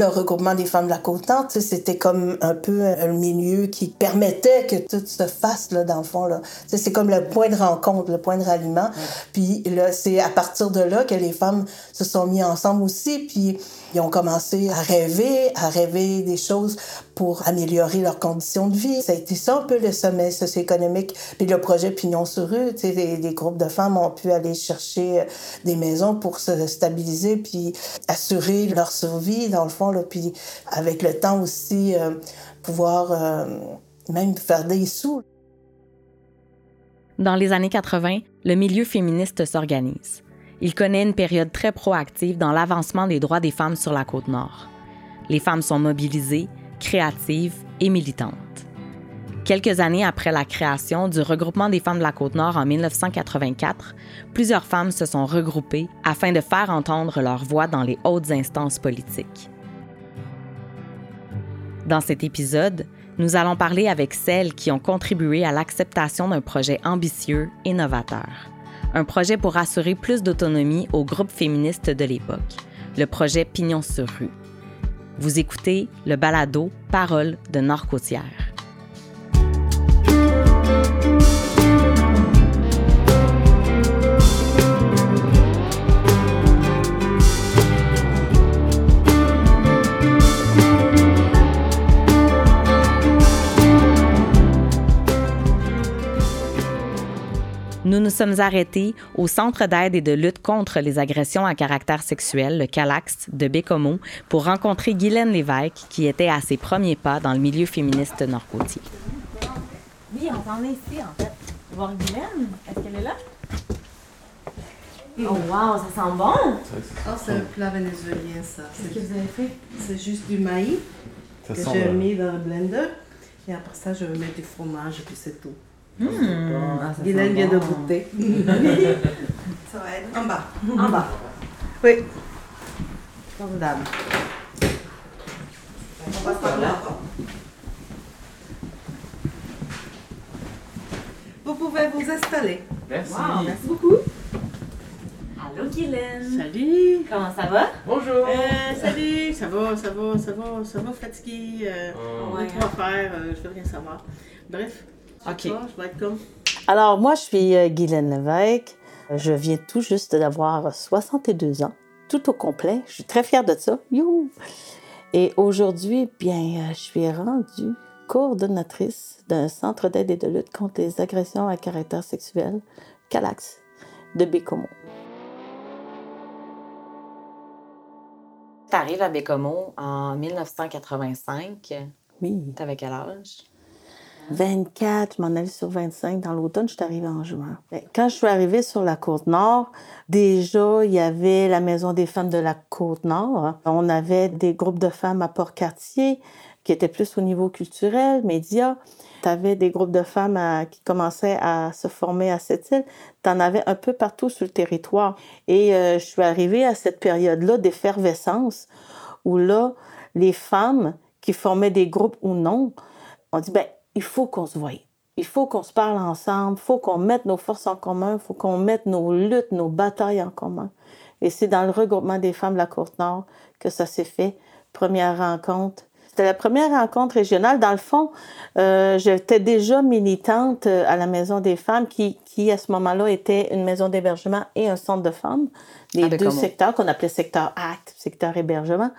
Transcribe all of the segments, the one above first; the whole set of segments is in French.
Le regroupement des femmes de la Côte-Nord, c'était comme un peu un milieu qui permettait que tout se fasse, là, dans le fond. Là. C'est comme le point de rencontre, le point de ralliement. Puis là, c'est à partir de là que les femmes se sont mis ensemble aussi, puis ils ont commencé à rêver, à rêver des choses pour améliorer leurs conditions de vie. Ça a été ça un peu le sommet socio-économique. Puis le projet Pignon sur rue, tu sais, des, groupes de femmes ont pu aller chercher euh, des maisons pour se stabiliser puis assurer leur survie, dans le fond. Là. Puis avec le temps aussi, euh, pouvoir euh, même faire des sous. Dans les années 80, le milieu féministe s'organise. Il connaît une période très proactive dans l'avancement des droits des femmes sur la côte nord. Les femmes sont mobilisées, créatives et militantes. Quelques années après la création du regroupement des femmes de la côte nord en 1984, plusieurs femmes se sont regroupées afin de faire entendre leur voix dans les hautes instances politiques. Dans cet épisode, nous allons parler avec celles qui ont contribué à l'acceptation d'un projet ambitieux et novateur un projet pour assurer plus d'autonomie aux groupes féministes de l'époque, le projet Pignon sur rue. Vous écoutez le balado Parole de Nord-Côtière. Nous nous sommes arrêtés au Centre d'aide et de lutte contre les agressions à caractère sexuel, le CALAX, de Bécomo, pour rencontrer Guylaine Lévesque, qui était à ses premiers pas dans le milieu féministe nord-côtier. Oui, on s'en est ici, en fait. Voir Guylaine, est-ce qu'elle est là? Oh wow, ça sent bon! Oh, c'est un plat vénézuélien, ça. Qu'est-ce que vous avez fait? C'est juste du maïs que j'ai mis dans le blender. Et après ça, je vais mettre du fromage et puis c'est tout. Mmh. Ah, Guylaine vient de goûter. ça va être en bas. En bas. Oui. Formidable. On passe par là. Vous pouvez vous installer. Merci. Wow, merci beaucoup. Allô, Guylaine. Salut. Comment ça va? Bonjour. Euh, salut. Ça va, ça va, ça va, ça va fatigué. Euh, Oh. On a trop à faire, euh, je veux rien savoir. Bref. OK. je vais être comme. Alors, moi, je suis euh, Guylaine Lévesque. Je viens tout juste d'avoir 62 ans, tout au complet. Je suis très fière de ça. Youhou! Et aujourd'hui, bien, euh, je suis rendue coordonnatrice d'un centre d'aide et de lutte contre les agressions à caractère sexuel, CALAX, de Bécomo. Tu arrives à Bécomo en 1985. Oui. T'avais quel âge? 24, je m'en allais sur 25 dans l'automne, je suis arrivée en juin. Ben, Quand je suis arrivée sur la côte nord, déjà, il y avait la Maison des femmes de la côte nord. On avait des groupes de femmes à Port-Cartier qui étaient plus au niveau culturel, médias. Tu avais des groupes de femmes qui commençaient à se former à cette île. Tu en avais un peu partout sur le territoire. Et euh, je suis arrivée à cette période-là d'effervescence où là, les femmes qui formaient des groupes ou non, on dit, ben, il faut qu'on se voie. Il faut qu'on se parle ensemble, il faut qu'on mette nos forces en commun, il faut qu'on mette nos luttes, nos batailles en commun. Et c'est dans le regroupement des femmes de la Côte-Nord que ça s'est fait. Première rencontre. C'était la première rencontre régionale. Dans le fond, euh, j'étais déjà militante euh, à la Maison des femmes qui, qui à ce moment-là, était une maison d'hébergement et un centre de femmes. Les À deux secteurs qu'on appelait secteur acte, secteur hébergement.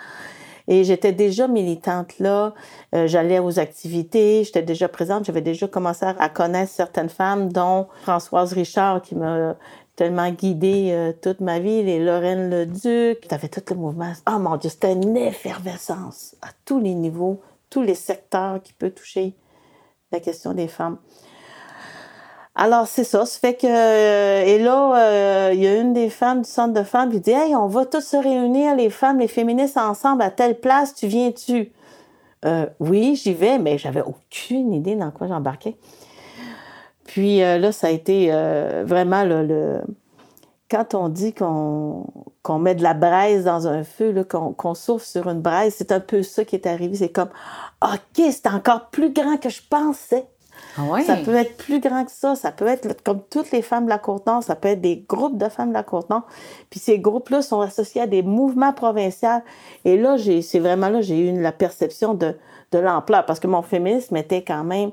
Et j'étais déjà militante là. Euh, J'allais aux activités, j'étais déjà présente, j'avais déjà commencé à connaître certaines femmes, dont Françoise Richard, qui m'a tellement guidée euh, toute ma vie, les Lorraine Leduc. T'avais tout le mouvement. Oh mon Dieu, c'était une effervescence à tous les niveaux, tous les secteurs qui peut toucher la question des femmes. Alors, c'est ça. Ça fait que. euh, et là, euh, il y a une des femmes du centre de femmes qui dit Hey, on va tous se réunir, les femmes, les féministes, ensemble à telle place, tu viens-tu? Euh, Oui, j'y vais, mais j'avais aucune idée dans quoi j'embarquais. Puis là, ça a été vraiment le, Quand on dit qu'on met de la braise dans un feu, qu'on souffle sur une braise, c'est un peu ça qui est arrivé. C'est comme OK, c'est encore plus grand que je pensais. Ah ça peut être plus grand que ça. Ça peut être comme toutes les femmes de la Côte-Nord. Ça peut être des groupes de femmes de la Côte-Nord. Puis ces groupes-là sont associés à des mouvements provinciaux. Et là, c'est vraiment là j'ai eu la perception de, de l'ampleur. Parce que mon féminisme était quand même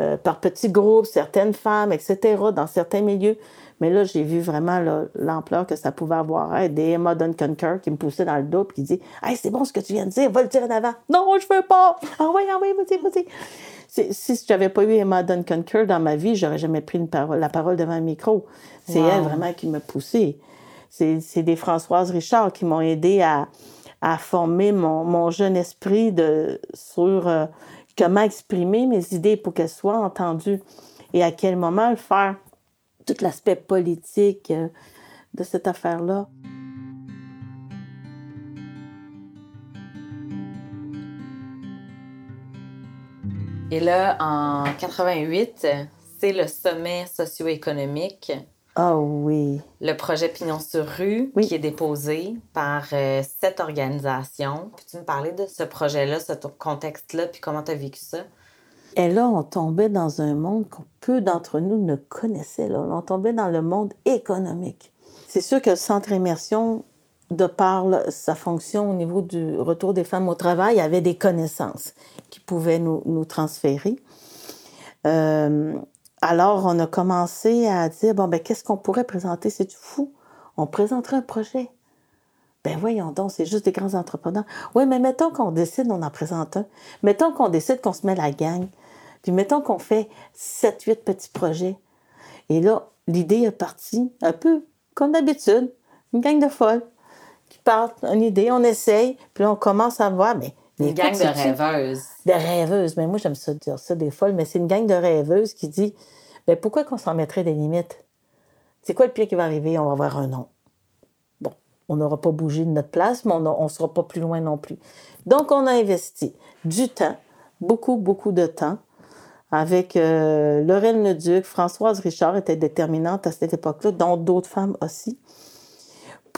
euh, par petits groupes, certaines femmes, etc., dans certains milieux. Mais là, j'ai vu vraiment l'ampleur que ça pouvait avoir. des Emma Duncan qui me poussait dans le dos et qui dit Hey, c'est bon ce que tu viens de dire, va le dire en avant. Non, je veux pas. Ah oui, ah oui, vas-y, vas-y. Si je n'avais pas eu Emma Duncan dans ma vie, j'aurais jamais pris une parole, la parole devant un micro. C'est elle vraiment qui m'a poussée. C'est des Françoises Richard qui m'ont aidé à, à former mon, mon, jeune esprit de, sur euh, comment exprimer mes idées pour qu'elles soient entendues et à quel moment le faire tout l'aspect politique euh, de cette affaire-là. Et là, en 88, c'est le sommet socio-économique. Ah oui. Le projet Pignon sur rue qui est déposé par euh, cette organisation. Peux-tu me parler de ce projet-là, ce contexte-là, puis comment tu as vécu ça? Et là, on tombait dans un monde que peu d'entre nous ne connaissaient. Là. On tombait dans le monde économique. C'est sûr que le centre immersion, de par sa fonction au niveau du retour des femmes au travail, avait des connaissances qui pouvaient nous, transférer. Euh, alors, on a commencé à dire, bon, ben, qu'est-ce qu'on pourrait présenter? C'est fou. On présenterait un projet. Ben voyons donc, c'est juste des grands entrepreneurs. Oui, mais mettons qu'on décide, on en présente un. Mettons qu'on décide qu'on se met la gang. Puis mettons qu'on fait 7, 8 petits projets. Et là, l'idée est partie un peu comme d'habitude. Une gang de folles partent une idée, on essaye, puis là, on commence à voir, mais... Une gang de rêveuses. De rêveuses. Mais moi, j'aime ça dire ça, des folles, mais c'est une gang de rêveuses qui dit, mais pourquoi qu'on s'en mettrait des limites? C'est quoi le pire qui va arriver? On va avoir un nom on n'aura pas bougé de notre place, mais on ne sera pas plus loin non plus. Donc, on a investi du temps, beaucoup, beaucoup de temps, avec euh, Laurel Leduc, Françoise Richard était déterminante à cette époque-là, dont d'autres femmes aussi,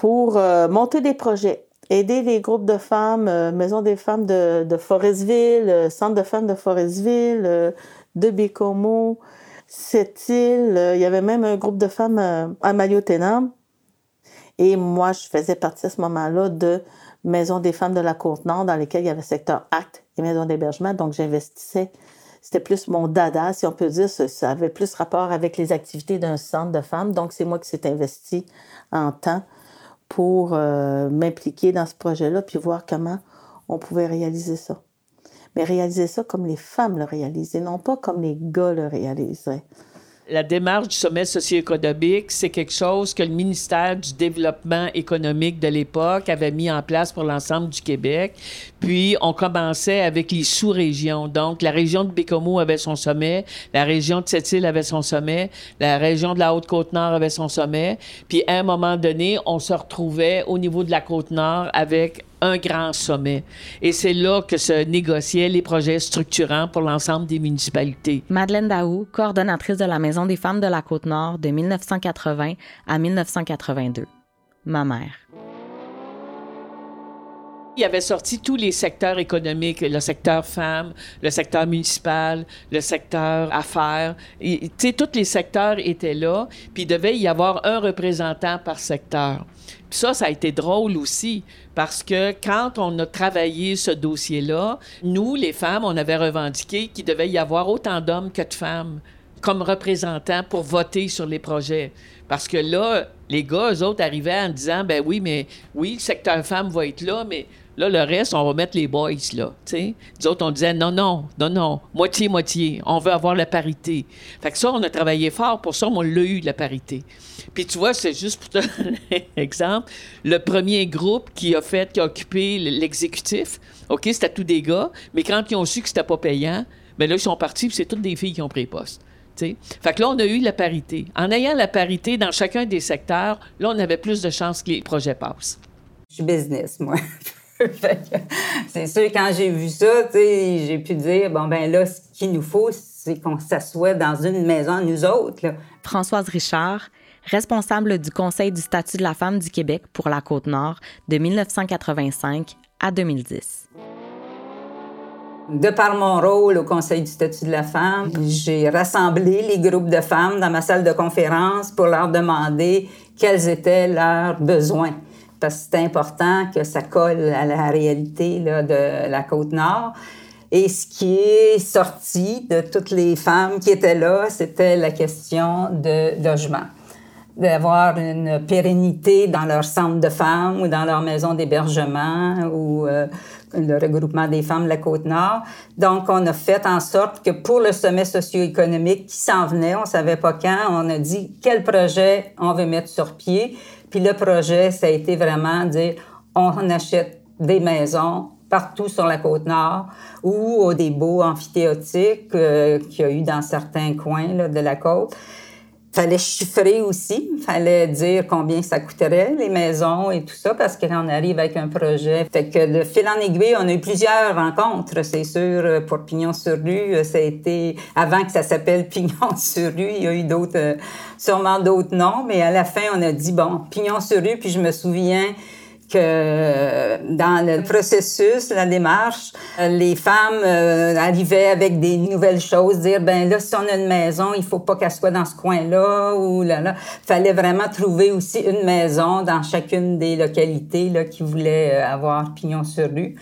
pour euh, monter des projets, aider les groupes de femmes, euh, Maison des femmes de, Forestville, Centre de femmes de Forestville, de Bécomo, cette île. il y avait même un groupe de femmes à Maillot-Ténam et moi, je faisais partie à ce moment-là de Maison des femmes de la Côte-Nord, dans lesquelles il y avait secteur acte et maison d'hébergement. Donc, j'investissais. C'était plus mon dada, si on peut dire. Ça avait plus rapport avec les activités d'un centre de femmes. Donc, c'est moi qui s'est investi en temps pour euh, m'impliquer dans ce projet-là, puis voir comment on pouvait réaliser ça. Mais réaliser ça comme les femmes le réalisaient, non pas comme les gars le réaliseraient la démarche du sommet socio-économique, c'est quelque chose que le ministère du Développement économique de l'époque avait mis en place pour l'ensemble du Québec. Puis, on commençait avec les sous-régions. Donc, la région de Bécomo avait son sommet, la région de Sept-Îles avait son sommet, la région de la Haute-Côte-Nord avait son sommet. Puis, à un moment donné, on se retrouvait au niveau de la Côte-Nord avec un grand sommet. Et c'est là que se négociaient les projets structurants pour l'ensemble des municipalités. Madeleine Daou, coordonnatrice de la Maison des femmes de la Côte-Nord de 1980 à 1982. Ma mère. Il avait sorti tous les secteurs économiques, le secteur femmes, le secteur municipal, le secteur affaires. Tu sais, tous les secteurs étaient là, puis il devait y avoir un représentant par secteur. Puis ça, ça a été drôle aussi, parce que quand on a travaillé ce dossier-là, nous, les femmes, on avait revendiqué qu'il devait y avoir autant d'hommes que de femmes comme représentants pour voter sur les projets. Parce que là, les gars, eux autres, arrivaient en disant, ben oui, mais oui, le secteur femmes va être là, mais Là, le reste, on va mettre les boys, là. sais. Nous autres, on disait non, non, non, non, moitié-moitié. On veut avoir la parité. Fait que ça, on a travaillé fort pour ça, mais on l'a eu, la parité. Puis tu vois, c'est juste pour te donner exemple. Le premier groupe qui a fait, qui a occupé l'exécutif, OK, c'était tous des gars, mais quand ils ont su que c'était pas payant, bien là, ils sont partis, puis c'est toutes des filles qui ont pris poste. T'sais. Fait que là, on a eu la parité. En ayant la parité dans chacun des secteurs, là, on avait plus de chances que les projets passent. Je suis business, moi. c'est sûr, quand j'ai vu ça, j'ai pu dire, bon, ben là, ce qu'il nous faut, c'est qu'on s'assoie dans une maison, nous autres. Françoise Richard, responsable du Conseil du statut de la femme du Québec pour la Côte-Nord de 1985 à 2010. De par mon rôle au Conseil du statut de la femme, j'ai rassemblé les groupes de femmes dans ma salle de conférence pour leur demander quels étaient leurs besoins. Parce que c'est important que ça colle à la réalité là, de la côte nord. Et ce qui est sorti de toutes les femmes qui étaient là, c'était la question de logement d'avoir une pérennité dans leur centre de femmes ou dans leur maison d'hébergement ou euh, le regroupement des femmes de la Côte-Nord. Donc, on a fait en sorte que pour le sommet socio-économique qui s'en venait, on savait pas quand, on a dit quel projet on veut mettre sur pied. Puis le projet, ça a été vraiment dire, on achète des maisons partout sur la côte nord ou des beaux amphithéotiques euh, qu'il y a eu dans certains coins de la côte fallait chiffrer aussi, fallait dire combien ça coûterait les maisons et tout ça parce qu'on arrive avec un projet. Fait que de fil en aiguille, on a eu plusieurs rencontres, c'est sûr. Pour Pignon sur rue, ça a été avant que ça s'appelle Pignon sur rue, il y a eu d'autres, euh, sûrement d'autres noms, mais à la fin, on a dit bon, Pignon sur rue. Puis je me souviens que dans le processus, la démarche, les femmes euh, arrivaient avec des nouvelles choses, dire ben là si on a une maison, il faut pas qu'elle soit dans ce coin-là ou là là. Fallait vraiment trouver aussi une maison dans chacune des localités là qui voulaient euh, avoir pignon sur rue.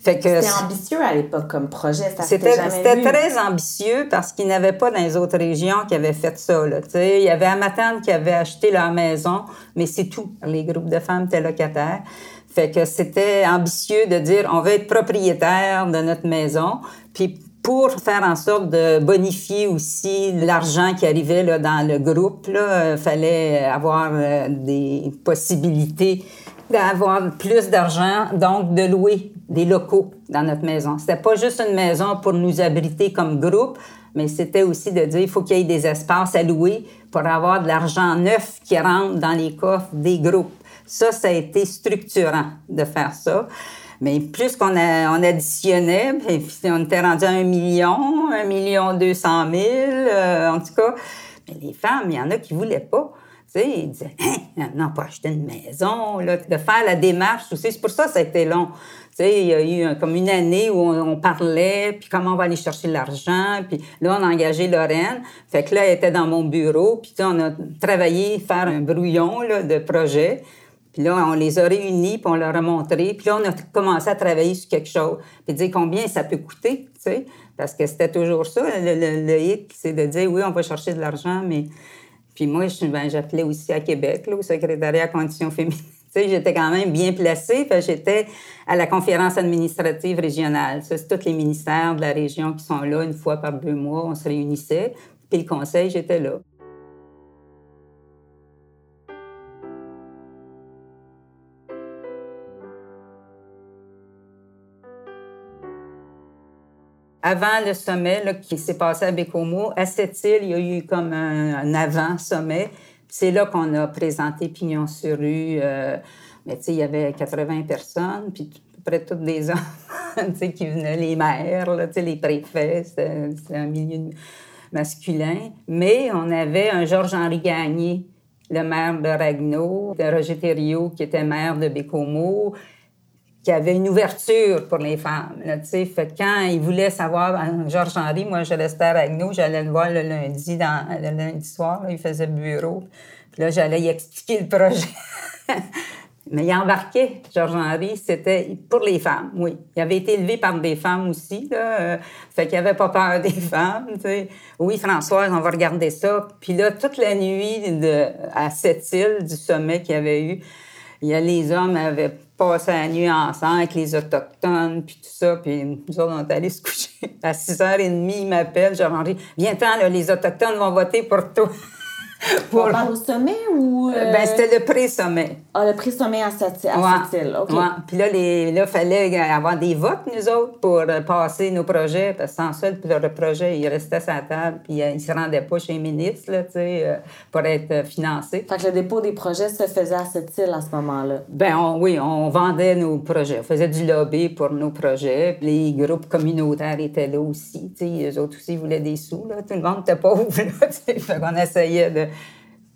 C'était ambitieux à l'époque comme projet. C'était très ambitieux parce qu'il n'y avait pas dans les autres régions qui avaient fait ça. Là, il y avait Amatane qui avait acheté leur maison, mais c'est tout. Les groupes de femmes étaient locataires. Fait que c'était ambitieux de dire on veut être propriétaire de notre maison. Puis pour faire en sorte de bonifier aussi l'argent qui arrivait là, dans le groupe, il euh, fallait avoir euh, des possibilités d'avoir plus d'argent, donc de louer des locaux dans notre maison. C'était pas juste une maison pour nous abriter comme groupe, mais c'était aussi de dire il faut qu'il y ait des espaces à louer pour avoir de l'argent neuf qui rentre dans les coffres des groupes. Ça, ça a été structurant de faire ça. Mais plus qu'on on additionnait, puis on était rendu à un million, un million deux cent mille, euh, en tout cas. Mais les femmes, il y en a qui voulaient pas. Sais, ils disaient, hein, non, pas acheter une maison, de faire la démarche. C'est pour ça que ça a été long. Il y a eu comme une année où on, parlait, puis comment on va aller chercher l'argent, puis là, on a engagé Lorraine. Fait que là, elle était dans mon bureau, puis on a travaillé, faire un brouillon de projet. Puis là, on les a réunis, puis on leur a montré. Puis là, on a commencé à travailler sur quelque chose. Puis dire combien ça peut coûter. Parce que c'était toujours ça, le, le hit, c'est de dire, oui, on va chercher de l'argent, mais puis moi, ben, j'appelais aussi à Québec, là, au secrétariat à conditions féminines. j'étais quand même bien placée. J'étais à la conférence administrative régionale. Ça, c'est tous les ministères de la région qui sont là une fois par deux mois. On se réunissait. Puis le conseil, j'étais là. Avant le sommet qui s'est passé à Bécomo, à cette île, il y a eu comme un, avant-sommet. C'est là qu'on a présenté Pignon sur rue. Euh, mais tu sais, il y avait 80 personnes, puis à peu près toutes des hommes qui venaient, les maires, là, les préfets, c'était un milieu masculin. Mais on avait un Georges-Henri Gagné, le maire de Ragno, Roger Thériault, qui était maire de Bécomo, qui avait une ouverture pour les femmes. Fait quand il voulait savoir, ben, Georges Henry, moi je restais à nous, j'allais le voir le lundi, dans, le lundi soir, il faisait bureau. Puis là, j'allais y expliquer le projet. Mais il embarquait, Georges Henry, c'était pour les femmes, oui. Il avait été élevé par des femmes aussi, là. Euh, fait qu'il avait pas peur des femmes. Oui, Françoise, on va regarder ça. Puis là, toute la nuit de, à cette île du sommet qu'il y avait eu, il y a les hommes avaient passé la nuit ensemble avec les Autochtones, puis tout ça. Puis nous autres, on est allés se coucher. À 6h30, ils m'appellent, j'ai Henri, viens-t'en, les Autochtones vont voter pour toi. Pour... On parle au sommet ou. Euh... Ben, c'était le pré-sommet. Ah, le pré-sommet à cette, à ouais. île. OK. Ouais. Puis là, il là, fallait avoir des votes, nous autres, pour euh, passer nos projets. Parce que sans ça, le projet, il restait à sa table. Puis euh, il ne se rendait pas chez les ministres, là, tu sais, euh, pour être financé. Fait que le dépôt des projets se faisait à cette île à ce moment-là. Ben oui, on vendait nos projets. On faisait du lobby pour nos projets. Les groupes communautaires étaient là aussi. Tu sais, eux autres aussi voulaient des sous. Là. Tout le monde n'était pauvre. Là, fait qu'on essayait de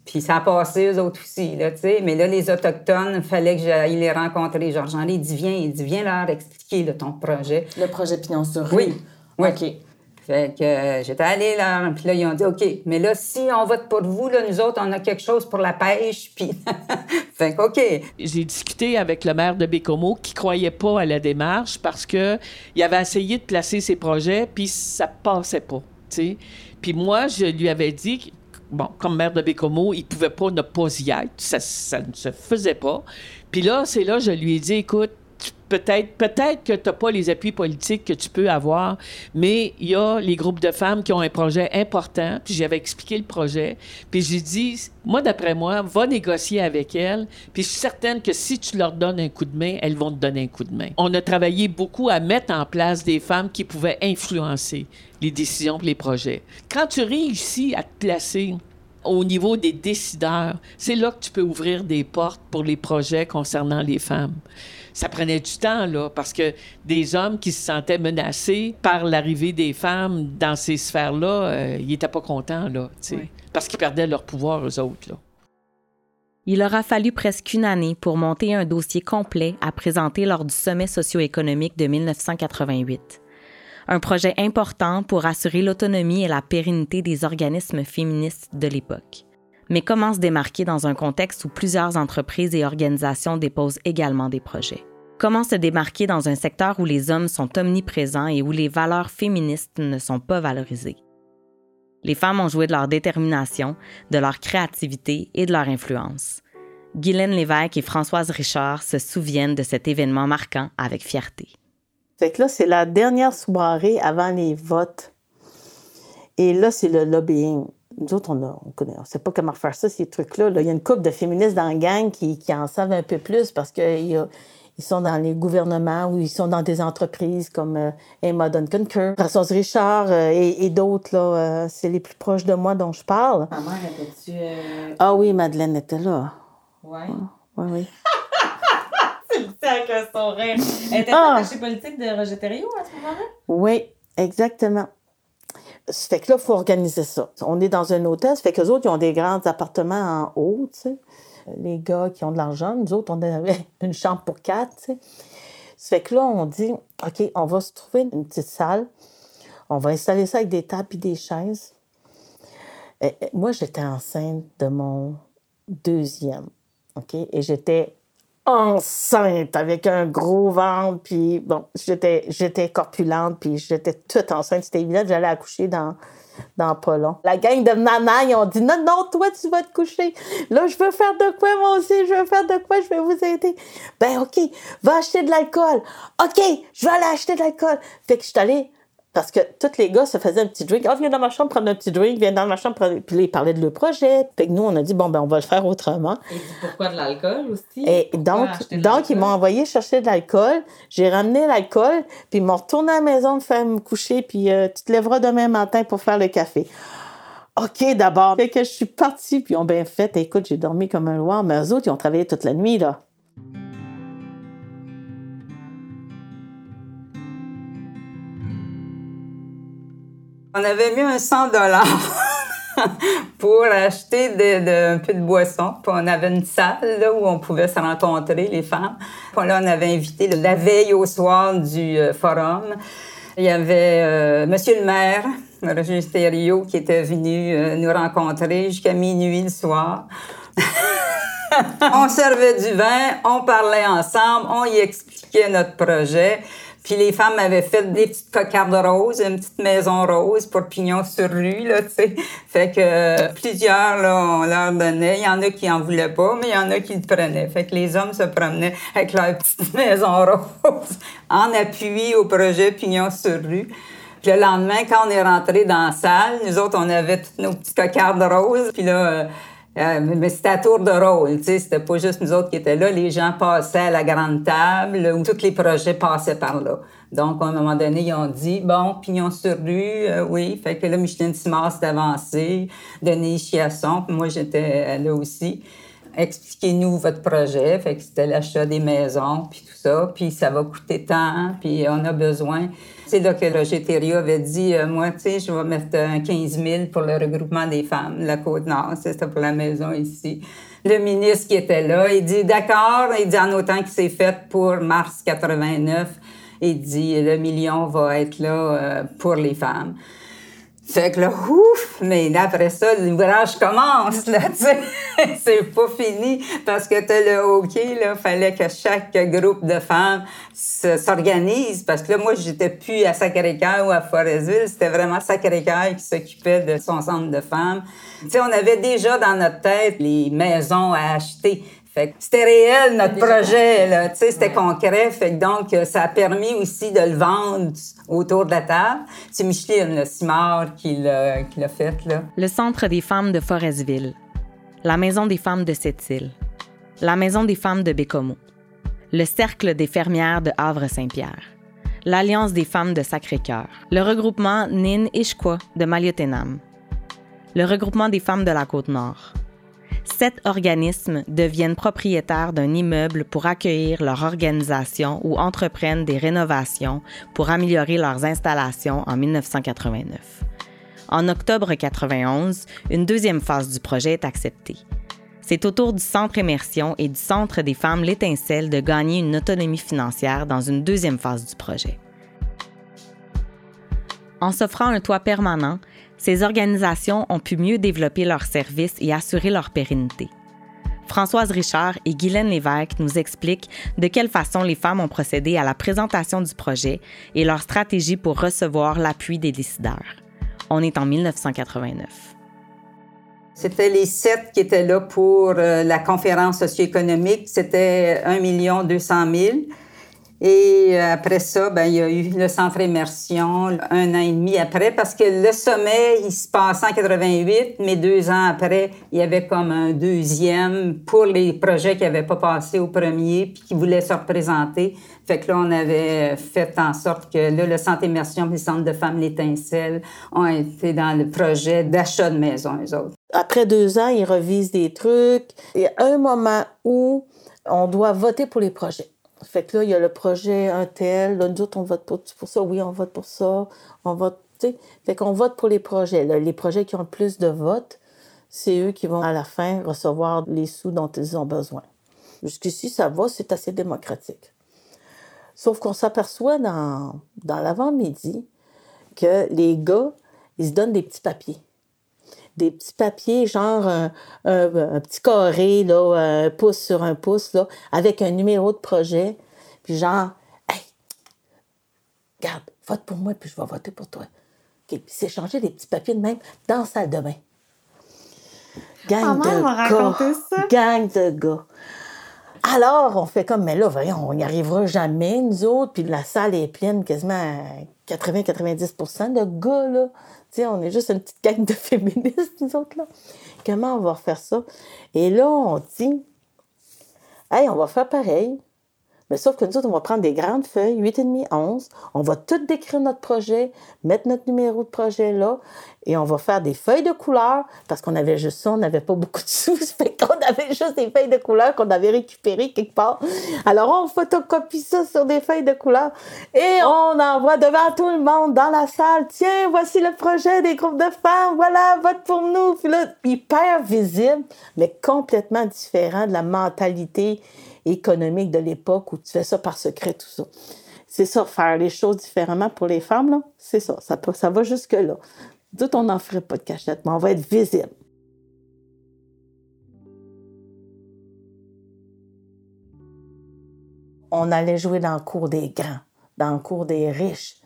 Puis ça a passé, eux autres aussi, là, tu sais. Mais là, les Autochtones, il fallait que j'aille les rencontrer. Georges-Henri, il dit, viens, il dit, viens leur expliquer ton projet. Le projet Pignon sur rue? Oui. oui. OK. Fait que euh, j'étais allée là, puis là, ils ont dit, OK, mais là, si on vote pour vous, là, nous autres, on a quelque chose pour la pêche, puis... fait que, OK. J'ai discuté avec le maire de Bécomo qui croyait pas à la démarche parce que il avait essayé de placer ses projets, puis ça passait pas, tu sais. Puis moi, je lui avais dit bon, comme maire de Bécomo, il pouvait pas ne pas y être. Ça, ça ne se faisait pas. Puis là, c'est là, je lui ai dit, écoute, peut-être que tu n'as pas les appuis politiques que tu peux avoir, mais il y a les groupes de femmes qui ont un projet important, puis j'avais expliqué le projet, puis j'ai dit, moi, d'après moi, va négocier avec elles, puis je suis certaine que si tu leur donnes un coup de main, elles vont te donner un coup de main. On a travaillé beaucoup à mettre en place des femmes qui pouvaient influencer les décisions et les projets. Quand tu réussis à te placer au niveau des décideurs, c'est là que tu peux ouvrir des portes pour les projets concernant les femmes ça prenait du temps, là, parce que des hommes qui se sentaient menacés par l'arrivée des femmes dans ces sphères-là, euh, ils n'étaient pas contents, là, parce qu'ils perdaient leur pouvoir, eux autres, là. Il aura fallu presque une année pour monter un dossier complet à présenter lors du sommet socio-économique de 1988. Un projet important pour assurer l'autonomie et la pérennité des organismes féministes de l'époque. Mais comment se démarquer dans un contexte où plusieurs entreprises et organisations déposent également des projets? Comment se démarquer dans un secteur où les hommes sont omniprésents et où les valeurs féministes ne sont pas valorisées? Les femmes ont joué de leur détermination, de leur créativité et de leur influence. Guylaine Lévesque et Françoise Richard se souviennent de cet événement marquant avec fierté. Fait que là, c'est la dernière soirée avant les votes. Et là, c'est le lobbying nous autres, on, a, on connaît, on sait pas comment faire ça, ces trucs-là. Il y a une couple de féministes dans la gang qui, en savent un peu plus parce qu'ils sont dans les gouvernements ou ils sont dans des entreprises comme euh, Emma Duncan-Kerr, Françoise Richard euh, et, d'autres. Euh, c'est les plus proches de moi dont je parle. Ta mère était-tu... Ah oui, Madeleine était là. Oui? Oui, oui. c'est avec son rire. Elle était ah! attachée politique de Roger Thériault à ce moment-là? Oui, exactement. Ça fait que là, il faut organiser ça. On est dans un hôtel, ça fait que les autres, ils ont des grands appartements en haut. Les gars qui ont de l'argent, nous autres, on avait une chambre pour quatre, tu. Ça fait que là, on dit, OK, on va se trouver une petite salle. On va installer ça avec des tables et des chaises. moi, j'étais enceinte de mon deuxième, OK? Et j'étais enceinte avec un gros ventre puis bon j'étais j'étais corpulente puis j'étais toute enceinte c'était évident j'allais accoucher dans dans pas long. La gang de nana, ils ont dit non, non, toi, tu vas te coucher. Là, je veux faire de quoi, moi aussi, je veux faire de quoi, je vais vous aider. Ben, OK, va acheter de l'alcool. OK, je vais aller acheter de l'alcool. Fait que je suis allée parce que tous les gars se faisaient un petit drink. Ah, viens dans ma chambre prendre un petit drink, viens dans ma chambre prendre... Puis là, ils parlaient de leur projet. Puis nous, on a dit, bon, ben, on va le faire autrement. Et pourquoi de l'alcool aussi? Et donc, donc ils m'ont envoyé chercher de l'alcool. J'ai ramené l'alcool, puis ils m'ont retourné à la maison de faire me coucher, puis euh, tu te lèveras demain matin pour faire le café. OK, d'abord. Fait que je suis partie, puis ils ont bien fait. Écoute, j'ai dormi comme un loir, mais eux autres, ils ont travaillé toute la nuit, là. On avait mis un 100 dollars pour acheter un peu de boisson. On avait une salle où on pouvait se rencontrer, les femmes. On avait invité la veille au soir du euh, forum. Il y avait euh, Monsieur le maire, Roger Stério, qui était venu euh, nous rencontrer jusqu'à minuit le soir. on servait du vin, on parlait ensemble, on y expliquait notre projet. Puis les femmes avaient fait des petites cocardes roses, une petite maison rose pour pignon sur rue, là, tu sais. Fait que euh, plusieurs, là, on leur donnait. Il y en a qui en voulaient pas, mais il y en a qui le prenaient. Fait que les hommes se promenaient avec leur petite maison rose en appui au projet pignon sur rue. Puis le lendemain, quand on est rentré dans la salle, nous autres, on avait toutes nos petites cocardes roses. Puis là... Euh, euh, mais c'était à tour de rôle, tu sais, c'était pas juste nous autres qui étaient là. Les gens passaient à la grande table où tous les projets passaient par là. Donc, à un moment donné, ils ont dit, bon, pignon sur rue, euh, oui. Fait que là, Micheline Simard s'est avancée, Denis Chiasson, puis moi, j'étais là aussi. expliquez-nous votre projet. Fait que c'était l'achat des maisons, puis tout ça. Puis ça va coûter tant, puis on a besoin. C'est là que Roger Thériault avait dit, euh, moi, tu sais, je vais mettre un 15 000 pour le regroupement des femmes la Côte-Nord. C'était pour la maison ici. Le ministre qui était là, il dit, d'accord, il dit en autant que c'est fait pour mars 89, il dit, le million va être là euh, pour les femmes. Fait que là, ouf, mais après ça, l'ouvrage commence, là, tu sais. c'est pas fini parce que t'as le hockey, là. Fallait que chaque groupe de femmes s'organise parce que là, moi, j'étais plus à Sacré-Cœur ou à Forestville. C'était vraiment Sacré-Cœur qui s'occupait de son centre de femmes. Tu sais, on avait déjà dans notre tête les maisons à acheter. Fait c'était réel, notre projet, là. Tu sais, c'était concret. Fait donc, ça a permis aussi de le vendre autour de la table. C'est Micheline le Simard qui l'a, qui l'a fait, là. Le Centre des femmes de Forestville. La Maison des femmes de Sept-Îles. La Maison des femmes de Bécomo. Le Cercle des fermières de Havre-Saint-Pierre. L'Alliance des femmes de Sacré-Cœur. Le regroupement Nin Ishkwa de Maliotenam. Le regroupement des femmes de la Côte-Nord sept organismes deviennent propriétaires d'un immeuble pour accueillir leur organisation ou entreprennent des rénovations pour améliorer leurs installations en 1989. En octobre 91, une deuxième phase du projet est acceptée. C'est au tour du Centre Immersion et du Centre des femmes L'Étincelle de gagner une autonomie financière dans une deuxième phase du projet. En s'offrant un toit permanent, ces organisations ont pu mieux développer leurs services et assurer leur pérennité. Françoise Richard et Guylaine Lévesque nous expliquent de quelle façon les femmes ont procédé à la présentation du projet et leur stratégie pour recevoir l'appui des décideurs. On est en 1989. C'était les sept qui étaient là pour euh, la conférence socio-économique. C'était 1 200 000. Et euh, après ça, ben, il y a eu le centre immersion un an et demi après, parce que le sommet, il se passait en 88, mais deux ans après, il y avait comme un deuxième pour les projets qui n'avaient pas passé au premier, puis qui voulaient se représenter. Fait que là, on avait fait en sorte que là, le centre immersion et le centre de femmes L'Étincelle ont été dans le projet d'achat de maison, eux autres. Après deux ans, ils revisent des trucs. Il y a un moment où on doit voter pour les projets. Fait que là, il y a le projet un tel. Là, nous autres, on vote pour, ça. Oui, on vote pour ça. On vote, tu sais. Fait qu'on vote pour les projets. les projets qui ont le plus de votes, c'est eux qui vont, à la fin, recevoir les sous dont ils ont besoin. Jusqu'ici, ça va, c'est assez démocratique. Sauf qu'on s'aperçoit dans, dans l'avant-midi que les gars, ils se donnent des petits papiers des petits papiers, genre un, petit carré, là, un pouce sur un pouce, là, avec un numéro de projet. Puis genre, hey, regarde, vote pour moi, puis je vais voter pour toi. OK, puis c'est changer des petits papiers de même dans la salle de bain. Gang de gars. Gang de gars. Alors, on fait comme, mais là, voyons, on n'y arrivera jamais, nous autres. Puis la salle est pleine, quasiment 80-90% de gars, là on est juste une petite gang de féministes, nous autres, là. Comment on va refaire ça? Et là, on dit, hey, on va faire pareil. Mais sauf que nous autres, on va prendre des grandes feuilles, 8,5, 11. On va tout décrire notre projet, mettre notre numéro de projet là, et on va faire des feuilles de couleur, parce qu'on avait juste ça, on n'avait pas beaucoup de sous, fait qu'on avait juste des feuilles de couleur qu'on avait récupérées quelque part. Alors, on photocopie ça sur des feuilles de couleur, et on envoie devant tout le monde dans la salle, tiens, voici le projet des groupes de femmes, voilà, vote pour nous. Puis là, hyper visible, mais complètement différent de la mentalité économique de l'époque où tu fais ça par secret, tout ça. C'est ça, faire les choses différemment pour les femmes, là, c'est ça, ça, ça va jusque-là. D'autres, on n'en ferait pas de cachette, mais on va être visible. On allait jouer dans le cours des grands, dans le cours des riches.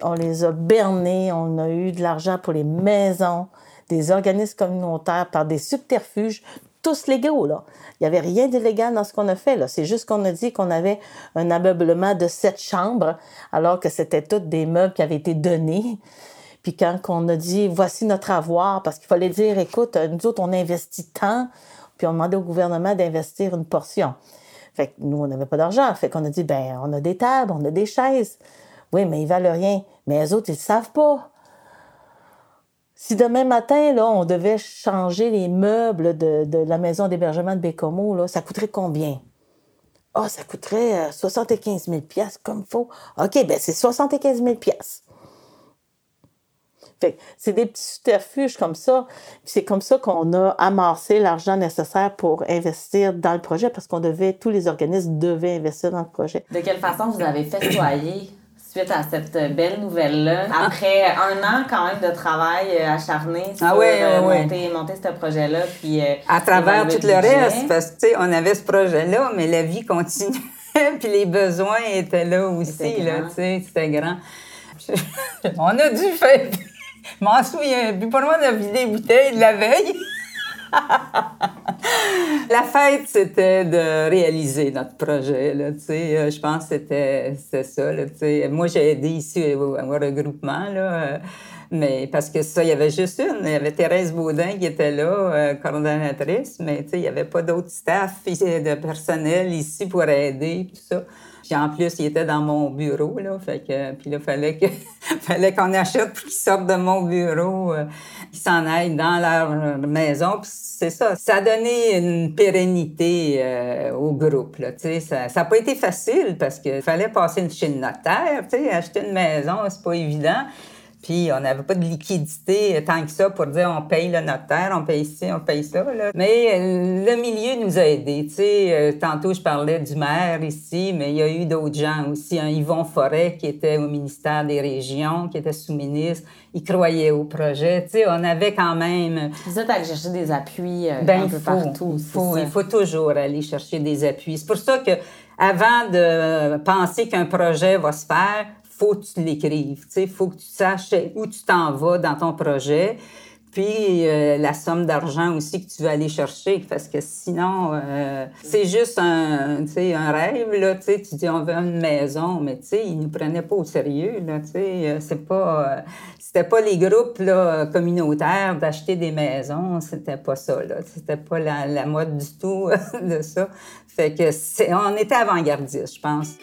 On les a bernés, on a eu de l'argent pour les maisons, des organismes communautaires par des subterfuges tous légaux, là. Il n'y avait rien d'illégal dans ce qu'on a fait, là. C'est juste qu'on a dit qu'on avait un ameublement de sept chambres, alors que c'était tous des meubles qui avaient été donnés. Puis quand on a dit, voici notre avoir, parce qu'il fallait dire, écoute, nous autres, on investit tant, puis on demandait au gouvernement d'investir une portion. Fait que nous, on n'avait pas d'argent. Fait qu'on a dit, ben, on a des tables, on a des chaises. Oui, mais ils valent rien. Mais les autres, ils ne savent pas Si demain matin, là, on devait changer les meubles de, la maison d'hébergement de Bécomo, là, ça coûterait combien? Ah, ça coûterait 75 000 comme faut. OK, ben c'est 75 000 c'est des petits subterfuges comme ça. C'est comme ça qu'on a amassé l'argent nécessaire pour investir dans le projet parce qu'on devait, tous les organismes devaient investir dans le projet. De quelle façon vous avez festoyé suite à cette belle nouvelle-là, après un an quand même de travail euh, acharné ah sur ah oui, monter, ce projet-là, puis euh, à travers tout le, reste, parce que on avait ce projet-là, mais la vie continuait, puis les besoins étaient là aussi, là, c'était grand. on a dû faire je m'en souviens plus. Pas loin de vider les bouteilles de la veille. La fête, c'était de réaliser notre projet. Euh, je pense que c'était ça. Moi, j'ai aidé ici au, regroupement. Là, euh, mais parce que ça, il y avait juste une. Il y avait Thérèse Baudin qui était là, euh, coordonnatrice, mais il n'y avait pas d'autres staff de personnel ici pour aider, tout ça. En plus, il était dans mon bureau, là. Fait que, puis là, fallait qu'on achète pour qu'ils sortent de mon bureau, euh, qu'ils s'en aillent dans leur maison. C'est ça. Ça a donné une pérennité euh, au groupe. Tu sais, ça n'a pas été facile parce qu'il fallait passer chez le notaire, tu sais, acheter une maison, c'est pas évident. Puis on n'avait pas de liquidité tant que ça pour dire on paye le notaire, on paye ci, on paye ça. Là. Mais euh, le milieu nous a aidés. Tu sais, euh, tantôt je parlais du maire ici, mais il y a eu d'autres gens aussi. Un Yvon Forêt qui était au ministère des Régions, qui était sous-ministre. Il croyait au projet. Tu sais, on avait quand même. Vous êtes allé chercher des appuis euh, ben, un peu partout. Il faut, il faut toujours aller chercher des appuis. C'est pour ça que avant de penser qu'un projet va se faire, faut que tu l'écrives. Il faut que tu saches où tu t'en vas dans ton projet. Puis euh, la somme d'argent aussi que tu veux aller chercher, parce que sinon, euh, c'est juste un, un rêve. Là, tu dis on veut une maison, mais ils ne nous prenaient pas au sérieux. Là, euh, c'est pas, c'était pas les groupes là, communautaires d'acheter des maisons, c'était pas ça. Là, c'était pas la, la mode du tout de ça. Fait que c'est, on était avant-gardiste, je pense.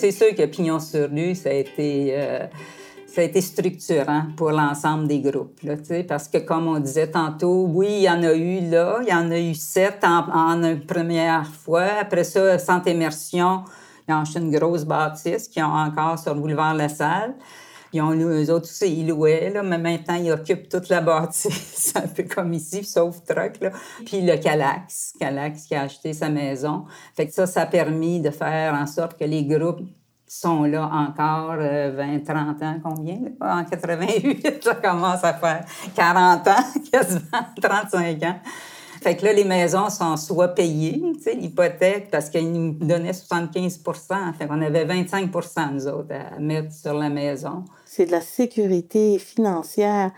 C'est sûr que Pignon sur rue, ça a été, euh, ça a été structurant pour l'ensemble des groupes. Parce que, comme on disait tantôt, oui, il y en a eu là, il y en a eu sept en, une première fois. Après ça, Santé Immersion, ils ont une grosse bâtisse qui ont encore sur le boulevard La Salle. Ils ont autres aussi, ils louaient, là, mais maintenant, ils occupent toute la bâtisse, un peu comme ici, sauf truck, là. Puis le Calax, Calax qui a acheté sa maison. Fait que ça, ça a permis de faire en sorte que les groupes sont là encore 20, euh, 30 ans, combien? En 88, ça commence à faire 40 ans, quasiment 35 ans. Fait que là, les maisons sont soit payées, l'hypothèque, parce qu'ils nous donnaient 75% Fait qu'on avait 25% nous autres, à mettre sur la maison. C'est de la sécurité financière.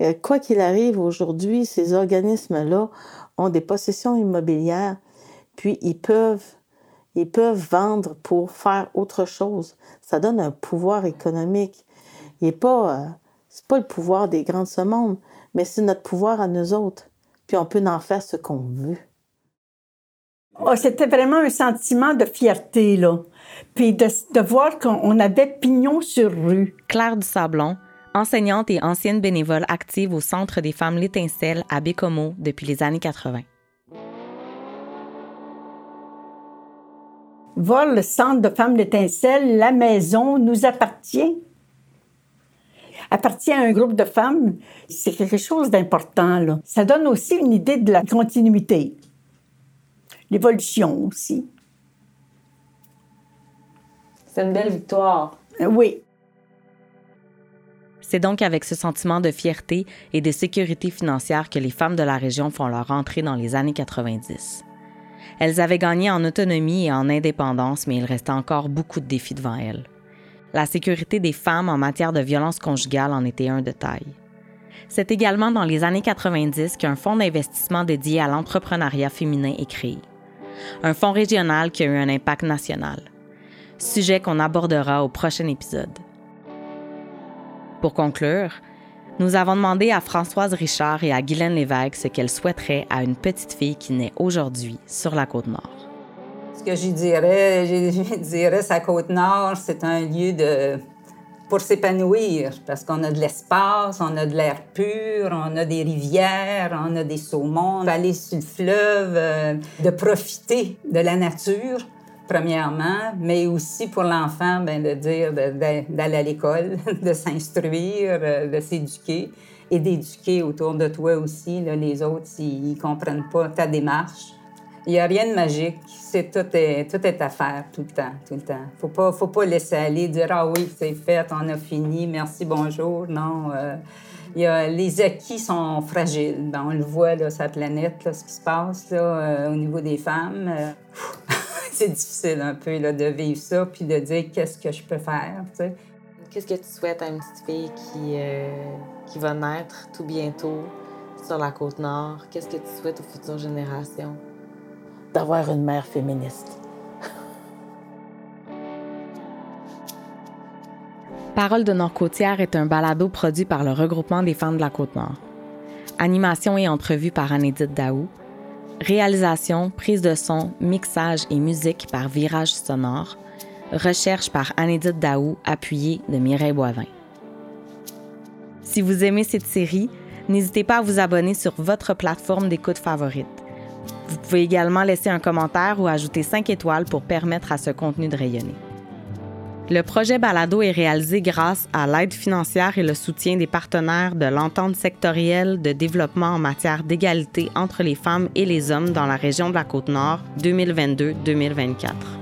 Euh, quoi qu'il arrive aujourd'hui, ces organismes-là ont des possessions immobilières, puis ils peuvent, ils peuvent vendre pour faire autre chose. Ça donne un pouvoir économique. Il n'est pas, euh, c'est pas le pouvoir des grands de ce monde, mais c'est notre pouvoir à nous autres puis on peut en faire ce qu'on veut. Oh, c'était vraiment un sentiment de fierté, là. Puis de, de voir qu'on avait pignon sur rue. Claire du Sablon, enseignante et ancienne bénévole active au Centre des femmes L'Étincelle à Bécomo depuis les années 80. Voir le Centre de femmes L'Étincelle, la maison, nous appartient appartient à un groupe de femmes, c'est quelque chose d'important. Là. Ça donne aussi une idée de la continuité, l'évolution aussi. C'est une belle victoire. Euh, oui. C'est donc avec ce sentiment de fierté et de sécurité financière que les femmes de la région font leur entrée dans les années 90. Elles avaient gagné en autonomie et en indépendance, mais il restait encore beaucoup de défis devant elles. La sécurité des femmes en matière de violence conjugale en était un de taille. C'est également dans les années 90 qu'un fonds d'investissement dédié à l'entrepreneuriat féminin est créé. Un fonds régional qui a eu un impact national. Sujet qu'on abordera au prochain épisode. Pour conclure, nous avons demandé à Françoise Richard et à Guylaine Lévesque ce qu'elles souhaiteraient à une petite fille qui naît aujourd'hui sur la côte nord que je dirais, je dirais, sa côte nord, c'est un lieu de, pour s'épanouir, parce qu'on a de l'espace, on a de l'air pur, on a des rivières, on a des saumons, aller sur le fleuve, euh, de profiter de la nature, premièrement, mais aussi pour l'enfant, ben, de dire d'aller à l'école, de s'instruire, euh, de s'éduquer et d'éduquer autour de toi aussi les autres s'ils ne comprennent pas ta démarche. Il n'y a rien de magique. C'est tout est, tout est à faire tout le temps, tout le temps. Faut pas, faut pas laisser aller, dire ah oui c'est fait, on a fini, merci, bonjour. Non, euh, y a, les acquis sont fragiles. Ben, on le voit sur la planète, là, ce qui se passe là, euh, au niveau des femmes. Euh, c'est difficile un peu là, de vivre ça puis de dire qu'est-ce que je peux faire. Qu'est-ce que tu souhaites à une petite fille qui, qui va naître tout bientôt sur la côte nord? Qu'est-ce que tu souhaites aux futures générations? D'avoir une mère féministe. Parole de Nord-Côtière est un balado produit par le regroupement des femmes de la Côte-Nord. Animation et entrevue par Anédite Daou. Réalisation, prise de son, mixage et musique par Virage Sonore. Recherche par Anédite Daou, appuyée de Mireille Boivin. Si vous aimez cette série, n'hésitez pas à vous abonner sur votre plateforme d'écoute favorite. Vous pouvez également laisser un commentaire ou ajouter 5 étoiles pour permettre à ce contenu de rayonner. Le projet Balado est réalisé grâce à l'aide financière et le soutien des partenaires de l'entente sectorielle de développement en matière d'égalité entre les femmes et les hommes dans la région de la Côte-Nord 2022-2024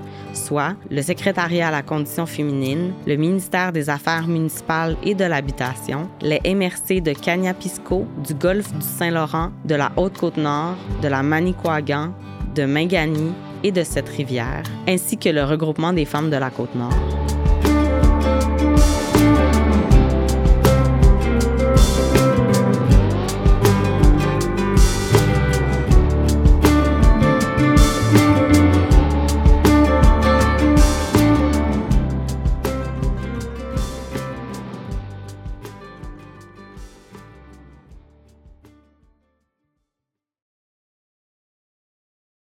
le secrétariat à la condition féminine, le ministère des Affaires municipales et de l'Habitation, les MRC de Cagnapisco, du Golfe du Saint-Laurent, de la Haute-Côte-Nord, de la Manicouagan, de Mingani et de cette rivière, ainsi que le regroupement des femmes de la Côte-Nord.